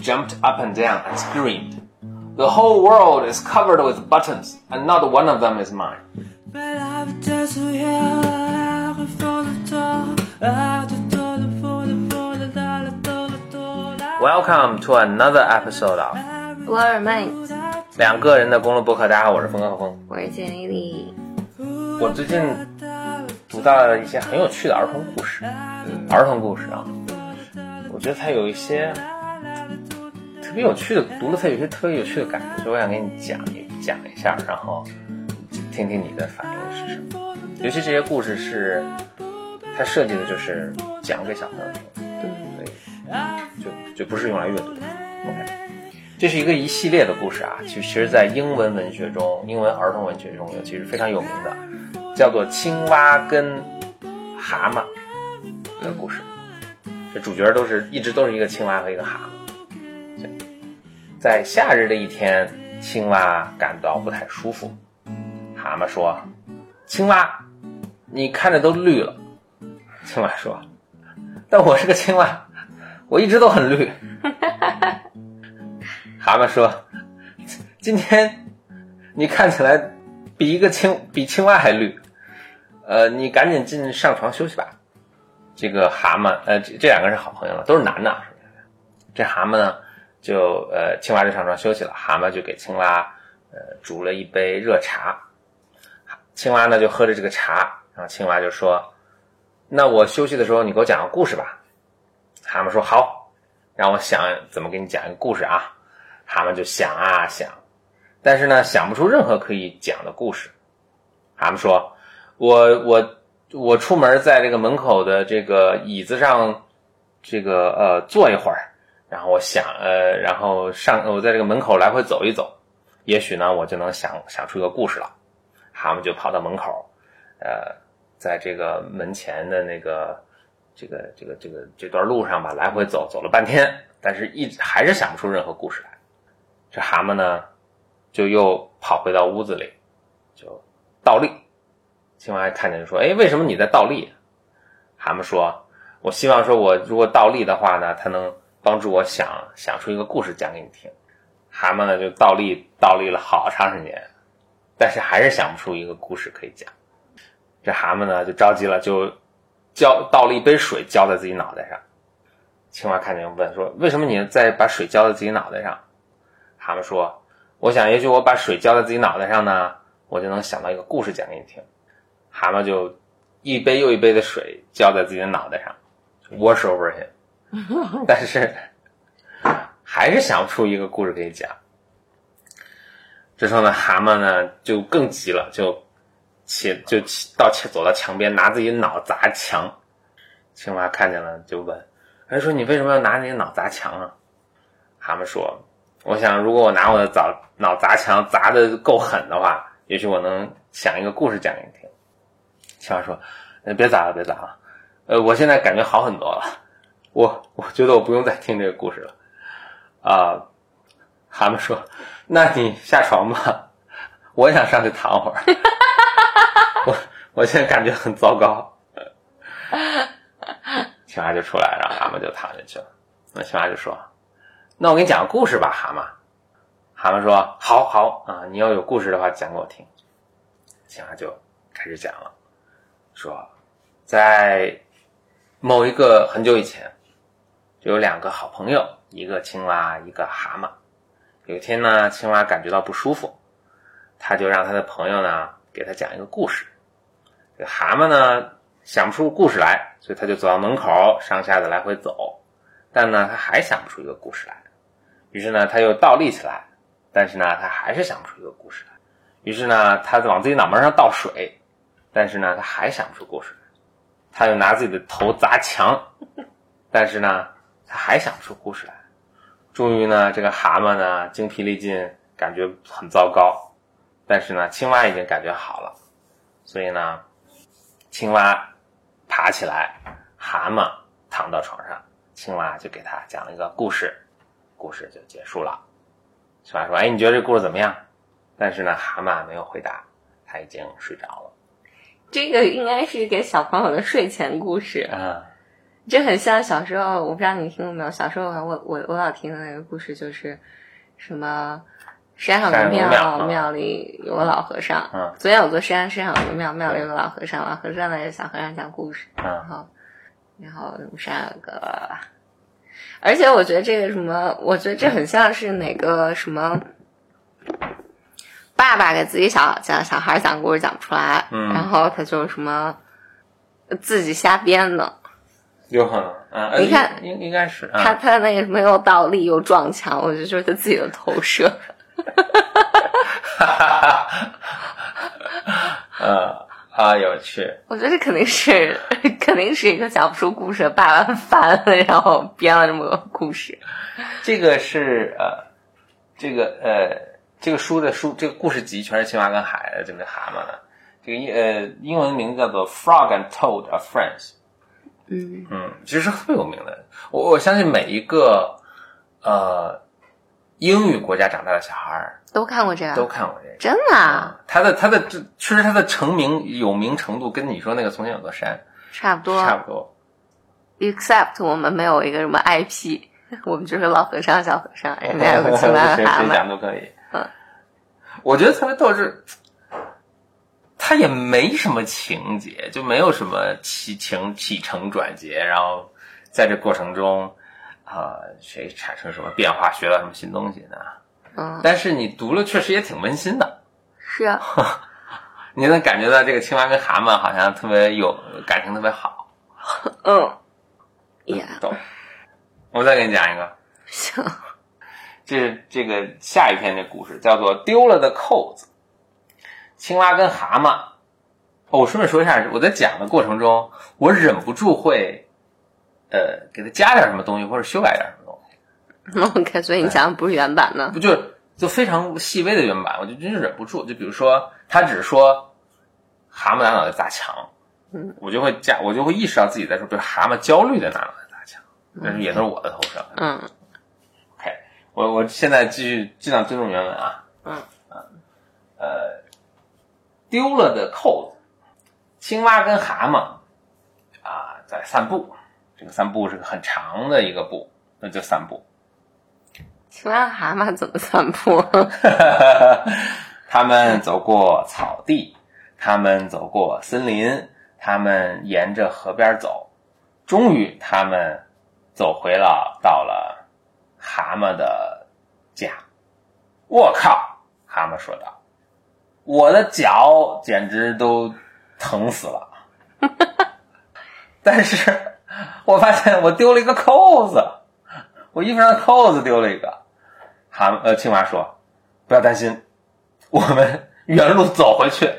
jumped up and down and screamed. The whole world is covered with buttons, and not one of them is mine. Welcome to another episode of 博尔曼，两个人的公路博客。大家好，我是峰哥和峰。我是简丽丽。我最近读到了一些很有趣的儿童故事，儿童故事啊，我觉得它有一些 特别有趣的，读了它有些特别有趣的感觉，所以我想给你讲一讲一下，然后听听你的反应是什么。尤其这些故事是它设计的就是讲给小朋友听，对所以就就不是用来阅读的。OK，这是一个一系列的故事啊，其实，在英文文学中，英文儿童文学中，尤其是非常有名的，叫做《青蛙跟蛤蟆》的故事。这主角都是一直都是一个青蛙和一个蛤蟆。在夏日的一天，青蛙感到不太舒服。蛤蟆说：“青蛙，你看着都绿了。”青蛙说：“ 但我是个青蛙，我一直都很绿。”蛤蟆说：“今天你看起来比一个青比青蛙还绿，呃，你赶紧进上床休息吧。”这个蛤蟆，呃，这两个是好朋友了，都是男的。这蛤蟆呢，就呃，青蛙就上床休息了，蛤蟆就给青蛙呃煮了一杯热茶，青蛙呢就喝着这个茶，然后青蛙就说：“那我休息的时候，你给我讲个故事吧。”蛤蟆说：“好，让我想怎么给你讲一个故事啊。”蛤蟆就想啊想，但是呢，想不出任何可以讲的故事。蛤蟆说：“我我我出门，在这个门口的这个椅子上，这个呃坐一会儿，然后我想呃，然后上我在这个门口来回走一走，也许呢，我就能想想出一个故事了。”蛤蟆就跑到门口，呃，在这个门前的那个这个这个这个这段路上吧，来回走走了半天，但是一直还是想不出任何故事来。这蛤蟆呢，就又跑回到屋子里，就倒立。青蛙看见说：“哎，为什么你在倒立？”蛤蟆说：“我希望说，我如果倒立的话呢，它能帮助我想想出一个故事讲给你听。”蛤蟆呢就倒立倒立了好长时间，但是还是想不出一个故事可以讲。这蛤蟆呢就着急了，就浇倒了一杯水浇在自己脑袋上。青蛙看见问说：“为什么你在把水浇在自己脑袋上？”蛤蟆说：“我想，也许我把水浇在自己脑袋上呢，我就能想到一个故事讲给你听。”蛤蟆就一杯又一杯的水浇在自己的脑袋上，wash over him，但是还是想不出一个故事给你讲。这时候呢，蛤蟆呢就更急了，就起就起到走到墙边，拿自己脑砸墙。青蛙看见了，就问：“哎，说你为什么要拿你的脑砸墙啊？”蛤蟆说。我想，如果我拿我的脑脑砸墙砸的够狠的话，也许我能想一个故事讲给你听。青蛙说：“别砸了，别砸了，呃，我现在感觉好很多了，我我觉得我不用再听这个故事了。”啊，蛤蟆说：“那你下床吧，我想上去躺会儿。我我现在感觉很糟糕。”青蛙就出来，然后蛤蟆就躺进去了。那青蛙就说。那我给你讲个故事吧，蛤蟆。蛤蟆说：“好好啊，你要有故事的话，讲给我听。”青蛙就开始讲了，说，在某一个很久以前，就有两个好朋友，一个青蛙，一个蛤蟆。有一天呢，青蛙感觉到不舒服，他就让他的朋友呢给他讲一个故事。这蛤蟆呢想不出故事来，所以他就走到门口，上下的来回走，但呢他还想不出一个故事来。于是呢，他又倒立起来，但是呢，他还是想不出一个故事来。于是呢，他往自己脑门上倒水，但是呢，他还想不出故事来。他又拿自己的头砸墙，但是呢，他还想不出故事来。终于呢，这个蛤蟆呢精疲力尽，感觉很糟糕。但是呢，青蛙已经感觉好了，所以呢，青蛙爬起来，蛤蟆躺到床上，青蛙就给他讲了一个故事。故事就结束了。青蛙说：“哎，你觉得这故事怎么样？”但是呢，蛤蟆没有回答，他已经睡着了。这个应该是给小朋友的睡前故事啊。这很像小时候，我不知道你听过没有？小时候我我我老听的那个故事就是什么。山上的庙，庙里有个老和尚。嗯，昨天有座山，山上有个庙，庙里有个老和尚。老和尚呢，小和尚讲故事。然后，然后山有个，而且我觉得这个什么，我觉得这很像是哪个什么，爸爸给自己小讲小孩讲故事讲不出来，然后他就什么自己瞎编的。有可能，嗯，你看，应应该是他他那个什么又倒立又撞墙，我觉得就是他自己的投射。哈哈哈！呃，啊，有趣。我觉得这肯定是，肯定是一个讲不出故事的爸爸烦了，然后编了这么个故事。这个是呃，这个呃，这个书的书，这个故事集全是青蛙跟海的这个蛤蟆的。这个英呃英文名字叫做《Frog and Toad are Friends》。嗯嗯，其实特别有名的。我我相信每一个呃。英语国家长大的小孩儿都看过这个，都看过这个，真的。他的他的这确实他的成名有名程度跟你说那个从前有座山差不多，差不多。Except 我们没有一个什么 IP，我们就是老和尚小和尚，人家有个青蛙谁谁讲都可以。嗯，我觉得特别逗是，他也没什么情节，就没有什么起情起承转结，然后在这过程中。啊，谁产生什么变化，学到什么新东西呢？嗯，但是你读了，确实也挺温馨的。是啊，你能感觉到这个青蛙跟蛤蟆好像特别有感情，特别好。嗯，也懂。我再给你讲一个。行。这是这个下一篇的故事，叫做《丢了的扣子》。青蛙跟蛤蟆。哦，我顺便说一下，我在讲的过程中，我忍不住会。呃，给他加点什么东西，或者修改点什么东西。OK，所以你讲的不是原版呢？不就就非常细微的原版，我就真是忍不住。就比如说，他只是说蛤蟆拿脑袋砸墙，嗯，我就会加，我就会意识到自己在说，就是蛤蟆焦虑的拿脑袋砸墙，但是也都是我的投射。嗯，OK，我我现在继续尽量尊重原文啊。嗯啊，呃，丢了的扣子，青蛙跟蛤蟆啊在散步。这个散步是个很长的一个步，那就散步。青蛙蛤蟆怎么散步？他们走过草地，他们走过森林，他们沿着河边走，终于他们走回了，到了蛤蟆的家。我靠！蛤蟆说道：“我的脚简直都疼死了。”但是。我发现我丢了一个扣子，我衣服上的扣子丢了一个。蛤呃，青蛙说：“不要担心，我们原路走回去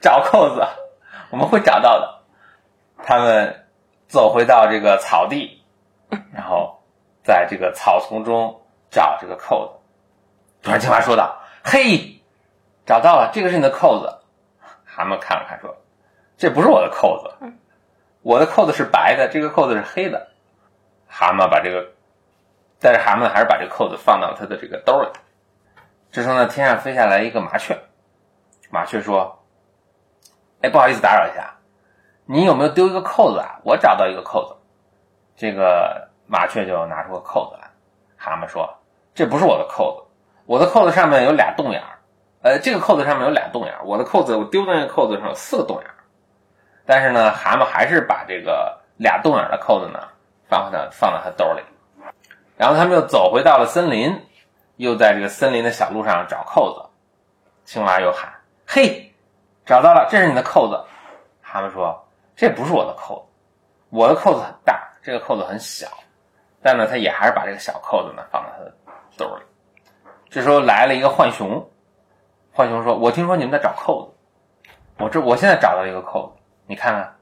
找扣子，我们会找到的。”他们走回到这个草地，然后在这个草丛中找这个扣子。突然，青蛙说道：“嘿，找到了，这个是你的扣子。”蛤蟆看了看说：“这不是我的扣子。”我的扣子是白的，这个扣子是黑的。蛤蟆把这个，但是蛤蟆还是把这个扣子放到他的这个兜里。这时候呢，天上飞下来一个麻雀。麻雀说：“哎，不好意思打扰一下，你有没有丢一个扣子啊？我找到一个扣子。”这个麻雀就拿出个扣子来。蛤蟆说：“这不是我的扣子，我的扣子上面有俩洞眼儿。呃，这个扣子上面有俩洞眼儿，我的扣子我丢的那个扣子上有四个洞眼儿。”但是呢，蛤蟆还是把这个俩洞眼的扣子呢放回他放到他兜里，然后他们又走回到了森林，又在这个森林的小路上找扣子。青蛙又喊：“嘿，找到了，这是你的扣子。”蛤蟆说：“这不是我的扣子，我的扣子很大，这个扣子很小。”但呢，他也还是把这个小扣子呢放到他的兜里。这时候来了一个浣熊，浣熊说：“我听说你们在找扣子，我这我现在找到一个扣子。”你看看，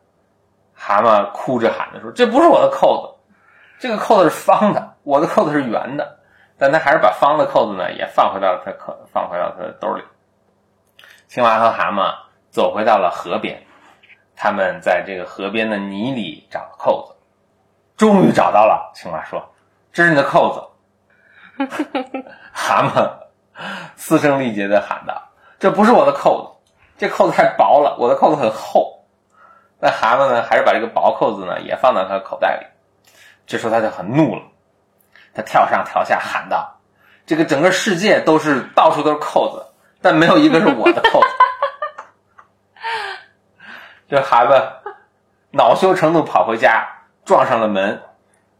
蛤蟆哭着喊着说：“这不是我的扣子，这个扣子是方的，我的扣子是圆的。”但他还是把方的扣子呢也放回到了他扣，放回到他的兜里。青蛙和蛤蟆走回到了河边，他们在这个河边的泥里找扣子，终于找到了。青蛙说：“这是你的扣子。” 蛤蟆嘶声力竭的喊道：“这不是我的扣子，这扣子太薄了，我的扣子很厚。”那蛤蟆呢，还是把这个薄扣子呢也放到他的口袋里。这时候他就很怒了，他跳上跳下喊道：“这个整个世界都是到处都是扣子，但没有一个是我的扣子。”这蛤蟆恼羞成怒跑回家，撞上了门，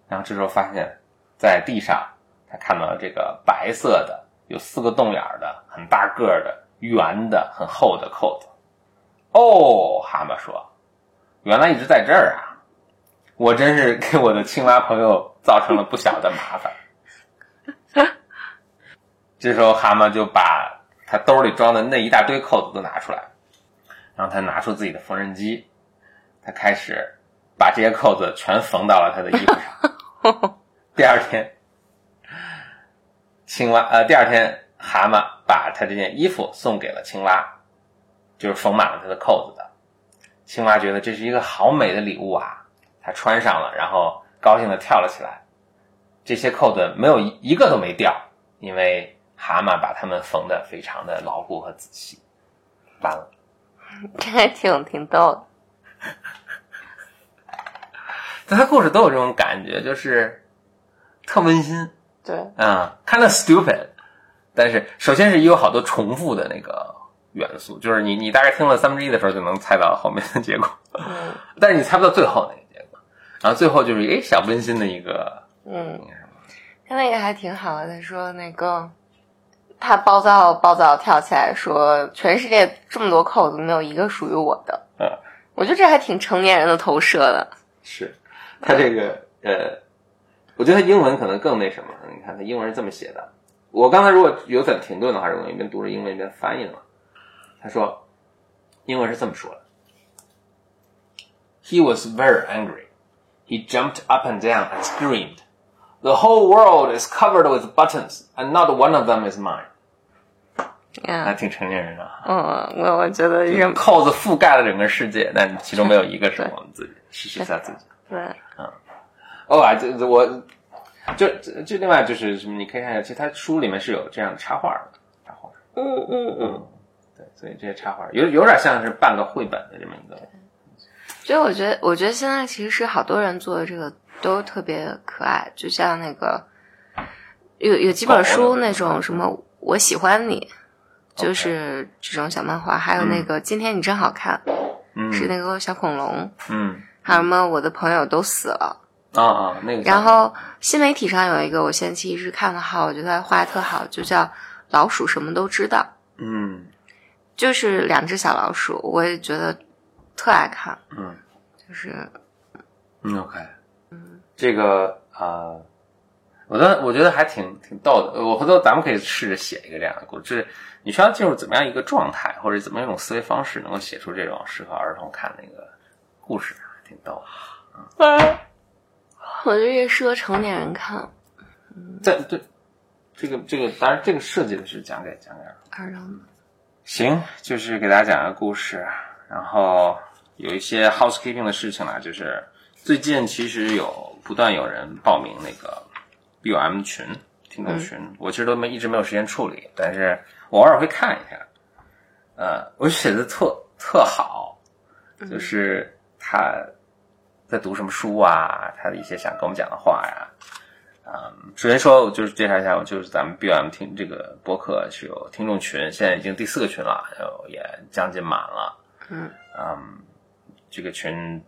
然后这时候发现，在地上他看到了这个白色的、有四个洞眼的、很大个的、圆的、很厚的扣子。哦，蛤蟆说：“原来一直在这儿啊！我真是给我的青蛙朋友造成了不小的麻烦。”这时候，蛤蟆就把他兜里装的那一大堆扣子都拿出来。然后他拿出自己的缝纫机，他开始把这些扣子全缝到了他的衣服上。第二天，青蛙呃，第二天蛤蟆把他这件衣服送给了青蛙，就是缝满了他的扣子的。青蛙觉得这是一个好美的礼物啊，他穿上了，然后高兴的跳了起来。这些扣子没有一个都没掉，因为蛤蟆把它们缝的非常的牢固和仔细。完了。这还挺挺逗的，他故事都有这种感觉，就是特温馨。对，啊，kind of stupid，但是首先是有好多重复的那个元素，就是你你大概听了三分之一的时候就能猜到后面的结果，嗯，但是你猜不到最后那个结果，然后最后就是诶小温馨的一个，嗯，他那个还挺好的，他说那个。他暴躁暴躁跳起来说：“全世界这么多扣子，没有一个属于我的。”嗯，我觉得这还挺成年人的投射的。是，他这个呃，我觉得他英文可能更那什么。你看他英文是这么写的。我刚才如果有点停顿的话，我一边读着英文一边翻译了。他说，英文是这么说的：“He was very angry. He jumped up and down and screamed.” The whole world is covered with buttons, and not one of them is mine. 还挺成年人的。嗯，我我觉得这扣子覆盖了整个世界，但其中没有一个是我们自己，是是他自己。对，嗯，哦啊，这我就就另外就是什么，你可以看一下，其实他书里面是有这样的插画的，插画。嗯嗯嗯，对，所以这些插画有有点像是半个绘本的这么一个。所以我觉得，我觉得现在其实是好多人做的这个。都特别可爱，就像那个有有几本书那种什么，我喜欢你，就是这种小漫画，还有那个今天你真好看，是那个小恐龙，嗯，还有什么我的朋友都死了，啊啊，那个。然后新媒体上有一个我前期一直看的号，我觉得他画的特好，就叫老鼠什么都知道，嗯，就是两只小老鼠，我也觉得特爱看，嗯，就是，嗯，OK 嗯。这个啊，我觉得我觉得还挺挺逗的。我回头咱们可以试着写一个这样的故事，就是你需要进入怎么样一个状态，或者怎么样一种思维方式，能够写出这种适合儿童看的一个故事，挺逗。嗯，我觉得越适合成年人看。在对这个这个，当然这个设计的是讲给讲给儿童的。行，就是给大家讲个故事，然后有一些 housekeeping 的事情啦，就是最近其实有。不断有人报名那个 B O M 群听众群，我其实都没一直没有时间处理，但是我偶尔会看一下。呃，我写的特特好，就是他在读什么书啊，他的一些想跟我们讲的话呀。嗯，首先说，就是介绍一下，就是咱们 B O M 听这个博客是有听众群，现在已经第四个群了，也将近满了。嗯嗯，这个群。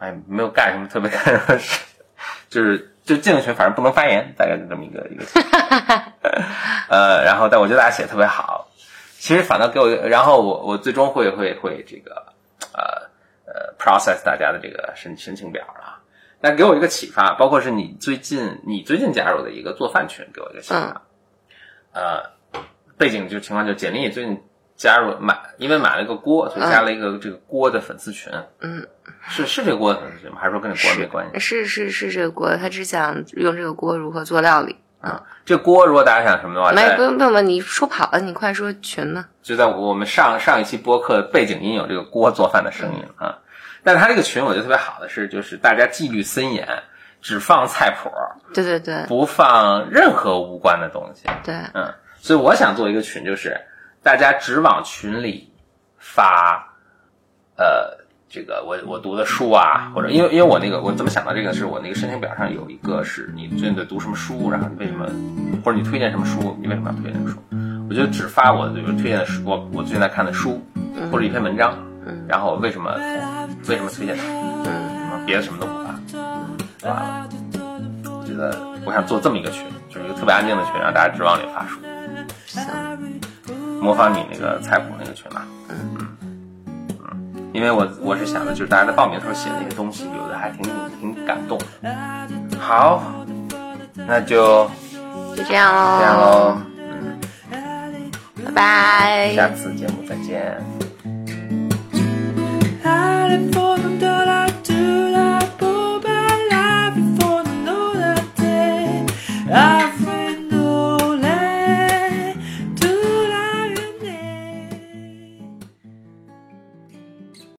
哎，没有干什么特别干什么事，就是就进了群，反正不能发言，大概就这么一个一个。呃，然后但我觉得大家写的特别好，其实反倒给我，然后我我最终会会会这个 process 大家的这个申申请表了，那给我一个启发，包括是你最近你最近加入的一个做饭群，给我一个启发。呃，背景就情况就简历最近。加入买，因为买了一个锅，所以加了一个这个锅的粉丝群。嗯，是是这个锅的粉丝群吗？还是说跟这锅没关系？是是是这个锅，他只想用这个锅如何做料理。啊，这锅如果大家想什么的话，没不用不用，你说跑了，你快说群呢。就在我们上上一期播客背景音有这个锅做饭的声音啊。但是他这个群我觉得特别好的是，就是大家纪律森严，只放菜谱。对对对，不放任何无关的东西。对，嗯，所以我想做一个群，就是。大家只往群里发，呃，这个我我读的书啊，或者因为因为我那个我怎么想到这个，是我那个申请表上有一个是你最近在读什么书，然后你为什么，或者你推荐什么书，你为什么要推荐这个书？我就只发我就是推荐的书，我我最近在看的书，或者一篇文章，然后为什么为什么推荐它，什么别的什么都不发，就完了。我觉得我想做这么一个群，就是一个特别安静的群，让大家只往里发书，模仿你那个菜谱那个群嘛。因为我我是想的，就是大家在报名的时候写那些东西，有的还挺挺感动的。好，那就就这样喽，这样喽，嗯，拜拜，下次节目再见。